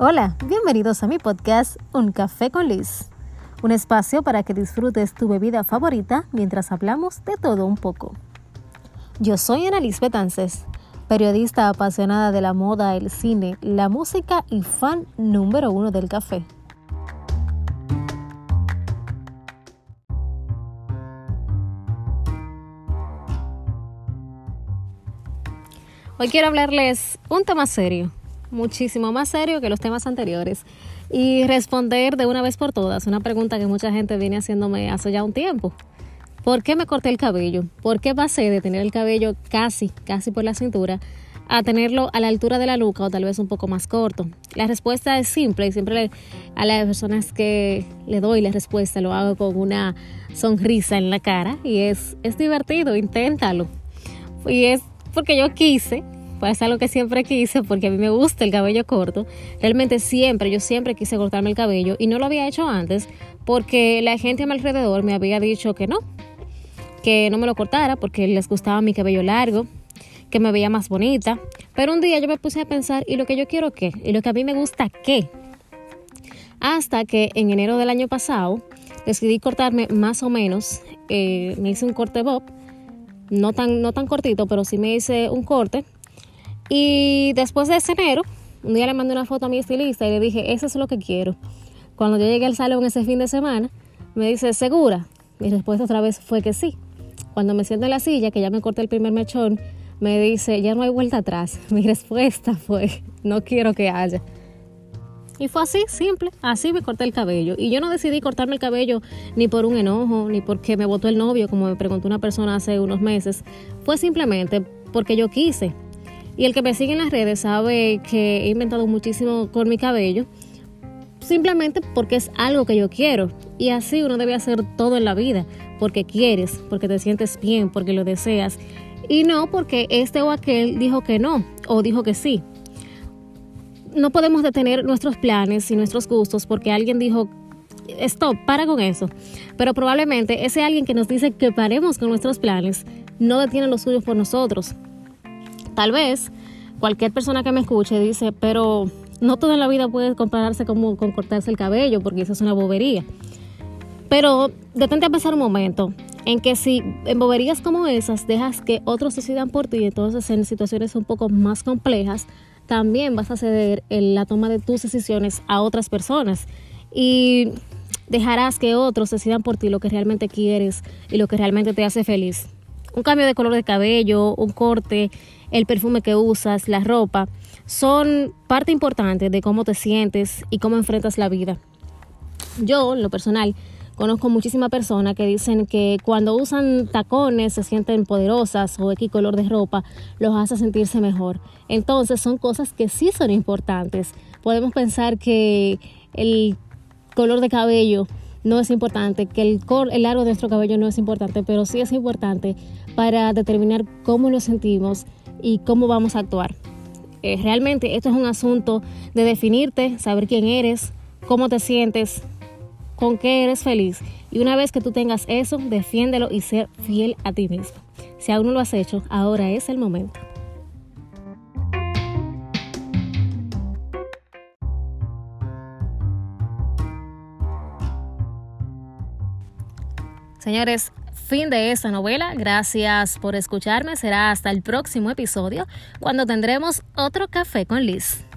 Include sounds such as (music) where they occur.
Hola, bienvenidos a mi podcast Un Café con Liz, un espacio para que disfrutes tu bebida favorita mientras hablamos de todo un poco. Yo soy Ana Liz Betances, periodista apasionada de la moda, el cine, la música y fan número uno del café. Hoy quiero hablarles un tema serio, muchísimo más serio que los temas anteriores y responder de una vez por todas una pregunta que mucha gente viene haciéndome hace ya un tiempo. ¿Por qué me corté el cabello? ¿Por qué pasé de tener el cabello casi, casi por la cintura a tenerlo a la altura de la nuca o tal vez un poco más corto? La respuesta es simple y siempre a las personas que le doy la respuesta lo hago con una sonrisa en la cara y es, es divertido, inténtalo. Y es porque yo quise, pues es algo que siempre quise porque a mí me gusta el cabello corto. Realmente siempre, yo siempre quise cortarme el cabello y no lo había hecho antes porque la gente a mi alrededor me había dicho que no, que no me lo cortara porque les gustaba mi cabello largo, que me veía más bonita. Pero un día yo me puse a pensar, ¿y lo que yo quiero qué? ¿Y lo que a mí me gusta qué? Hasta que en enero del año pasado decidí cortarme más o menos, eh, me hice un corte bob, no tan, no tan cortito, pero sí me hice un corte y después de ese enero, un día le mandé una foto a mi estilista y le dije, eso es lo que quiero. Cuando yo llegué al salón ese fin de semana, me dice, ¿segura? Mi respuesta otra vez fue que sí. Cuando me siento en la silla, que ya me corté el primer mechón, me dice, ya no hay vuelta atrás. (laughs) Mi respuesta fue, no quiero que haya. Y fue así, simple, así me corté el cabello. Y yo no decidí cortarme el cabello ni por un enojo, ni porque me votó el novio, como me preguntó una persona hace unos meses. Fue simplemente porque yo quise. Y el que me sigue en las redes sabe que he inventado muchísimo con mi cabello, simplemente porque es algo que yo quiero. Y así uno debe hacer todo en la vida, porque quieres, porque te sientes bien, porque lo deseas. Y no porque este o aquel dijo que no o dijo que sí. No podemos detener nuestros planes y nuestros gustos porque alguien dijo stop, para con eso. Pero probablemente ese alguien que nos dice que paremos con nuestros planes no detiene los suyos por nosotros. Tal vez cualquier persona que me escuche dice, pero no toda la vida puede compararse como con cortarse el cabello, porque eso es una bobería. Pero detente a pensar un momento en que si en boberías como esas dejas que otros decidan por ti, entonces en situaciones un poco más complejas, también vas a ceder en la toma de tus decisiones a otras personas. Y dejarás que otros decidan por ti lo que realmente quieres y lo que realmente te hace feliz. Un cambio de color de cabello, un corte, el perfume que usas, la ropa, son parte importante de cómo te sientes y cómo enfrentas la vida. Yo, en lo personal, conozco muchísimas personas que dicen que cuando usan tacones se sienten poderosas o X color de ropa los hace sentirse mejor. Entonces son cosas que sí son importantes. Podemos pensar que el color de cabello no es importante, que el, el largo de nuestro cabello no es importante, pero sí es importante para determinar cómo nos sentimos y cómo vamos a actuar. Eh, realmente esto es un asunto de definirte, saber quién eres, cómo te sientes, con qué eres feliz. Y una vez que tú tengas eso, defiéndelo y ser fiel a ti mismo. Si aún no lo has hecho, ahora es el momento. Señores, fin de esta novela. Gracias por escucharme. Será hasta el próximo episodio cuando tendremos otro café con Liz.